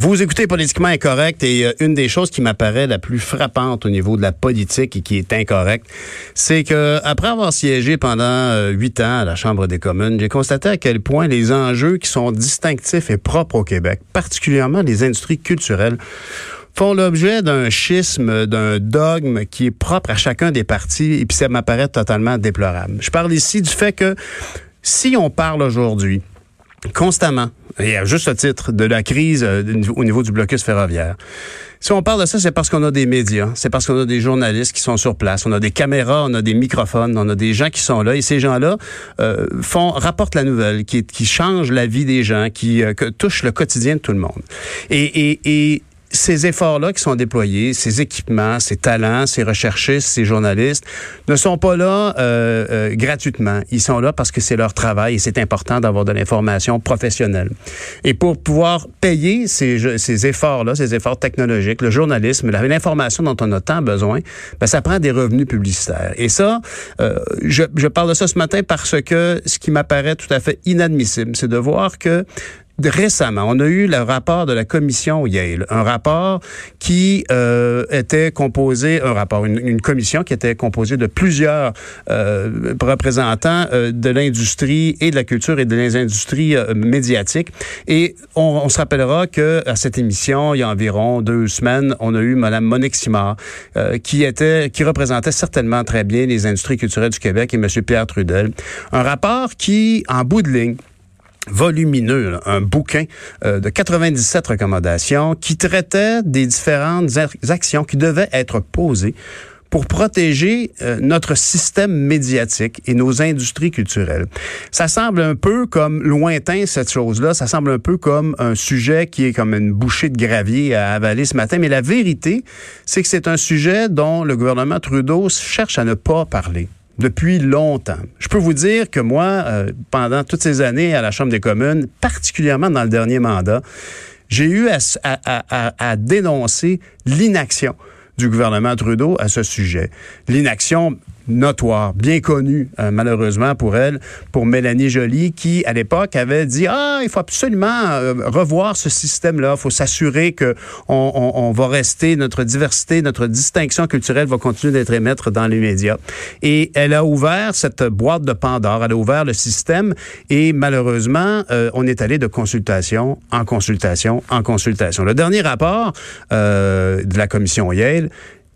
Vous écoutez Politiquement Incorrect et euh, une des choses qui m'apparaît la plus frappante au niveau de la politique et qui est incorrecte, c'est que après avoir siégé pendant euh, huit ans à la Chambre des communes, j'ai constaté à quel point les enjeux qui sont distinctifs et propres au Québec, particulièrement les industries culturelles, font l'objet d'un schisme, d'un dogme qui est propre à chacun des partis et puis ça m'apparaît totalement déplorable. Je parle ici du fait que si on parle aujourd'hui constamment, et à juste titre, de la crise euh, au niveau du blocus ferroviaire. Si on parle de ça, c'est parce qu'on a des médias, c'est parce qu'on a des journalistes qui sont sur place, on a des caméras, on a des microphones, on a des gens qui sont là, et ces gens-là euh, font rapportent la nouvelle, qui, qui change la vie des gens, qui euh, touchent le quotidien de tout le monde. Et, et, et ces efforts-là qui sont déployés, ces équipements, ces talents, ces recherchistes, ces journalistes, ne sont pas là euh, euh, gratuitement. Ils sont là parce que c'est leur travail et c'est important d'avoir de l'information professionnelle. Et pour pouvoir payer ces, ces efforts-là, ces efforts technologiques, le journalisme, l'information dont on a tant besoin, ben, ça prend des revenus publicitaires. Et ça, euh, je, je parle de ça ce matin parce que ce qui m'apparaît tout à fait inadmissible, c'est de voir que récemment, on a eu le rapport de la commission Yale, un rapport qui euh, était composé, un rapport, une, commission qui était composée de plusieurs euh, représentants euh, de l'industrie et de la culture et de l'industrie médiatique. Et on, on, se rappellera que à cette émission, il y a environ deux semaines, on a eu Mme Monique Simard, qui était, qui représentait certainement très bien les industries culturelles du Québec et M. Pierre Trudel. Un rapport qui, en bout de ligne, volumineux, un bouquin euh, de 97 recommandations qui traitait des différentes actions qui devaient être posées pour protéger euh, notre système médiatique et nos industries culturelles. Ça semble un peu comme lointain cette chose-là, ça semble un peu comme un sujet qui est comme une bouchée de gravier à avaler ce matin, mais la vérité, c'est que c'est un sujet dont le gouvernement Trudeau cherche à ne pas parler depuis longtemps. Je peux vous dire que moi, euh, pendant toutes ces années à la Chambre des communes, particulièrement dans le dernier mandat, j'ai eu à, à, dénoncer l'inaction du gouvernement Trudeau à ce sujet. L'inaction notoire, bien connue, euh, malheureusement pour elle, pour Mélanie Joly, qui, à l'époque, avait dit, ah, il faut absolument euh, revoir ce système-là, il faut s'assurer que on, va rester, notre diversité, notre distinction culturelle va continuer d'être émettre dans les médias. Et elle a ouvert cette boîte de Pandore, elle a ouvert le système et malheureusement, euh, on est allé de consultation en consultation en consultation. Le dernier rapport de la commission Yale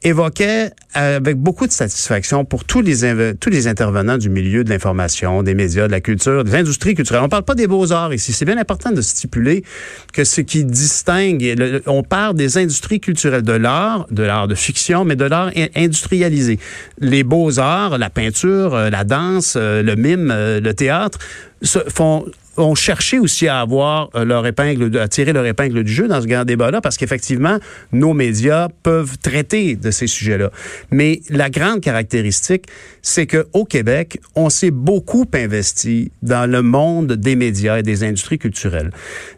évoquait avec beaucoup de satisfaction pour tous les tous les intervenants du milieu de l'information, des médias, de la culture, des industries culturelles. On parle pas des beaux-arts ici. C'est bien important de stipuler que ce qui distingue, on parle des industries culturelles, de l'art, de l'art de fiction, mais de l'art industrialisé. Les beaux-arts, la peinture, euh, la danse, euh, le mime, euh, le théâtre, font ont cherché aussi à avoir euh, leur épingle, à tirer leur épingle du jeu dans ce grand débat-là, parce qu'effectivement, nos médias peuvent traiter de ces sujets-là. Mais la grande caractéristique, c'est que au Québec, on s'est beaucoup investi dans le monde des médias et des industries culturelles.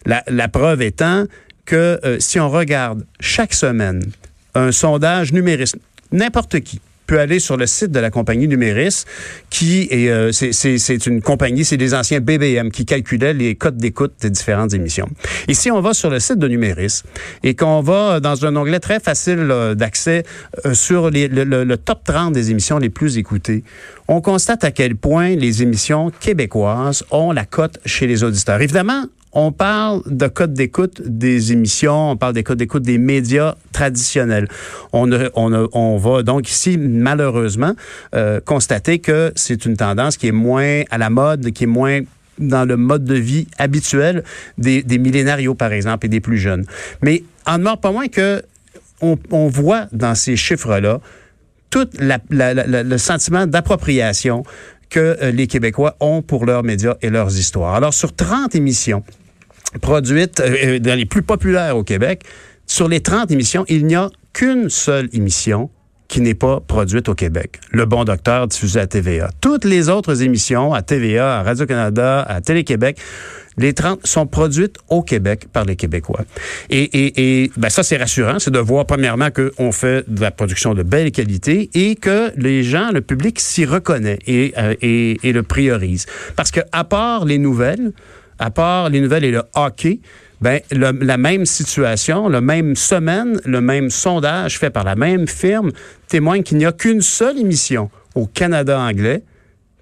La, la preuve étant que euh, si on regarde chaque semaine un sondage numérique, n'importe qui, peut aller sur le site de la compagnie Numéris, qui est, euh, c'est une compagnie, c'est des anciens BBM qui calculaient les codes d'écoute des différentes émissions. Et si on va sur le site de Numéris et qu'on va dans un onglet très facile d'accès euh, sur le, le, top 30 des émissions les plus écoutées, on constate à quel point les émissions québécoises ont la cote chez les auditeurs. Évidemment, on parle de code d'écoute des émissions, on parle des codes d'écoute des médias traditionnels. On, va donc ici, malheureusement, euh, constater que c'est une tendance qui est moins à la mode, qui est moins dans le mode de vie habituel des, millénarios, par exemple, et des plus jeunes. Mais en demeure pas moins que on, voit dans ces chiffres-là tout le sentiment d'appropriation que euh, les Québécois ont pour leurs médias et leurs histoires. Alors, sur 30 émissions, produites euh, dans les plus populaires au Québec, sur les 30 émissions, il n'y a qu'une seule émission qui n'est pas produite au Québec. Le Bon Docteur diffusé à TVA. Toutes les autres émissions à TVA, à Radio-Canada, à Télé-Québec, les 30 sont produites au Québec par les Québécois. Et, ben ça, c'est rassurant. C'est de voir, premièrement, qu'on fait de la production de belle qualité et que les gens, le public s'y reconnaît et, euh, et le priorise. Parce que, à part les nouvelles, à part les nouvelles et le hockey, ben, la même situation, la même semaine, le même sondage fait par la même firme témoigne qu'il n'y a qu'une seule émission au Canada anglais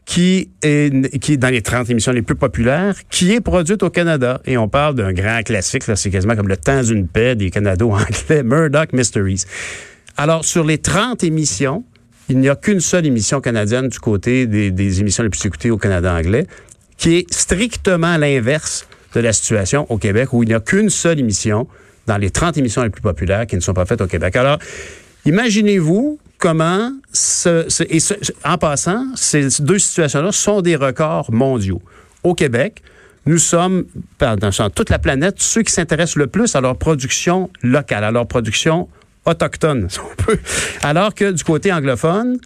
qui est, dans les 30 émissions les plus populaires, qui est produite au Canada. Et on parle d'un grand classique, c'est quasiment comme le temps d'une paix des Canados anglais, Murdoch Mysteries. Alors, sur les 30 émissions, il n'y a qu'une seule émission canadienne du côté des émissions les plus écoutées au Canada anglais, qui est strictement l'inverse de la situation au Québec, où il n'y a qu'une seule émission dans les 30 émissions les plus populaires qui ne sont pas faites au Québec. Alors, imaginez-vous comment, ce, et en passant, ces deux situations-là sont des records mondiaux. Au Québec, nous sommes, dans toute la planète, ceux qui s'intéressent le plus à leur production locale, à leur production autochtone, si on peut. Alors que du côté anglophone,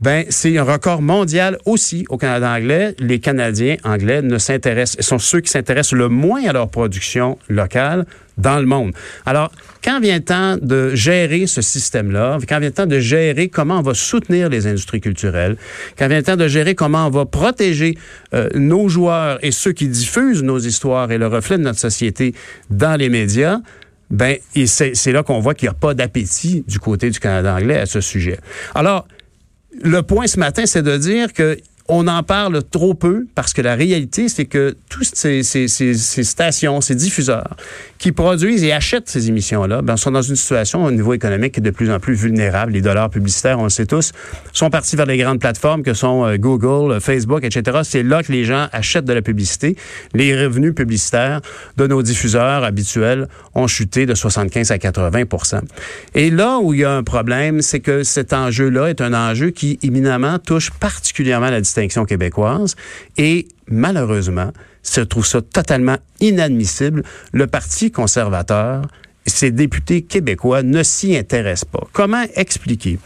ben, c'est un record mondial aussi au Canada anglais. Les Canadiens anglais ne s'intéressent, sont ceux qui s'intéressent le moins à leur production locale dans le monde. Alors, quand vient le temps de gérer ce système-là, quand vient le temps de gérer comment on va soutenir les industries culturelles, quand vient le temps de gérer comment on va protéger euh, nos joueurs et ceux qui diffusent nos histoires et le reflet de notre société dans les médias, ben, c'est là qu'on voit qu'il n'y a pas d'appétit du côté du Canada anglais à ce sujet. Alors, le point ce matin, c'est de dire que on en parle trop peu parce que la réalité, c'est que toutes ces, stations, ces diffuseurs qui produisent et achètent ces émissions-là, ben, sont dans une situation au niveau économique qui est de plus en plus vulnérable. Les dollars publicitaires, on le sait tous, sont partis vers les grandes plateformes que sont euh, Google, euh, Facebook, etc. C'est là que les gens achètent de la publicité. Les revenus publicitaires de nos diffuseurs habituels ont chuté de 75 à 80% Et là où il y a un problème, c'est que cet enjeu-là est un enjeu qui éminemment touche particulièrement la et malheureusement, se trouve ça totalement inadmissible. Le Parti conservateur, ses députés québécois ne s'y intéressent pas. Comment expliquer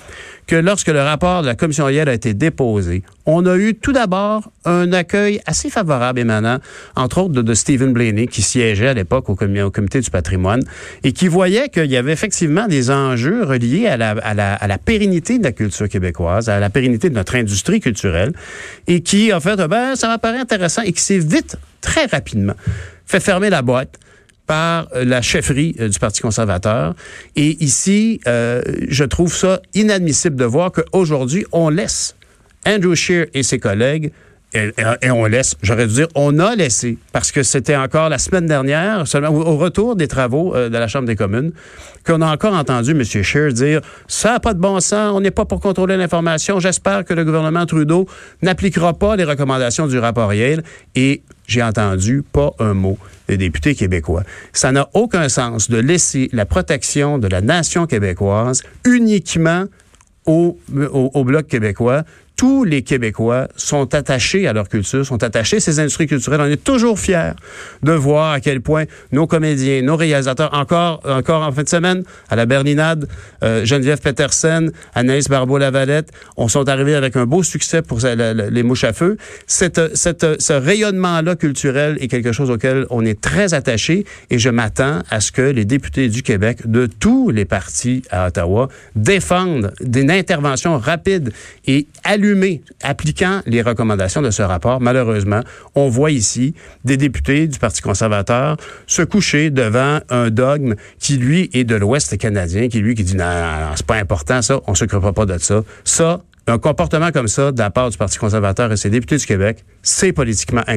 que lorsque le rapport de la commission Yale a été déposé, on a eu tout d'abord un accueil assez favorable émanant, entre autres, de, Stephen Blaney, qui siégeait à l'époque au, comité du patrimoine et qui voyait qu'il y avait effectivement des enjeux reliés à la, pérennité de la culture québécoise, à la pérennité de notre industrie culturelle et qui, en fait, ben, ça m'apparaît intéressant et qui s'est vite, très rapidement, fait fermer la boîte par la chefferie du Parti conservateur. Et ici, euh, je trouve ça inadmissible de voir qu'aujourd'hui, on laisse Andrew Scheer et ses collègues et, on laisse, j'aurais dû dire, on a laissé, parce que c'était encore la semaine dernière, seulement au retour des travaux euh, de la Chambre des communes, qu'on a encore entendu M. Scheer dire ça n'a pas de bon sens, on n'est pas pour contrôler l'information. J'espère que le gouvernement Trudeau n'appliquera pas les recommandations du rapport Yale. Et j'ai entendu pas un mot des députés québécois. Ça n'a aucun sens de laisser la protection de la nation québécoise uniquement au, au, au Bloc québécois tous les Québécois sont attachés à leur culture, sont attachés à ces industries culturelles. On est toujours fiers de voir à quel point nos comédiens, nos réalisateurs, encore, encore en fin de semaine, à la Berlinade, euh, Geneviève Petersen, Anaïs Barbeau-Lavalette, on sont arrivés avec un beau succès pour les mouches à feu. Cette, cette, ce rayonnement-là culturel est quelque chose auquel on est très attaché et je m'attends à ce que les députés du Québec, de tous les partis à Ottawa, défendent une intervention rapide et allumée appliquant les recommandations de ce rapport. Malheureusement, on voit ici des députés du Parti conservateur se coucher devant un dogme qui, lui, est de l'Ouest canadien, qui, lui, qui dit, non, non, c'est pas important, ça, on s'occupera pas de ça. Ça, un comportement comme ça de la part du Parti conservateur et ses députés du Québec, c'est politiquement.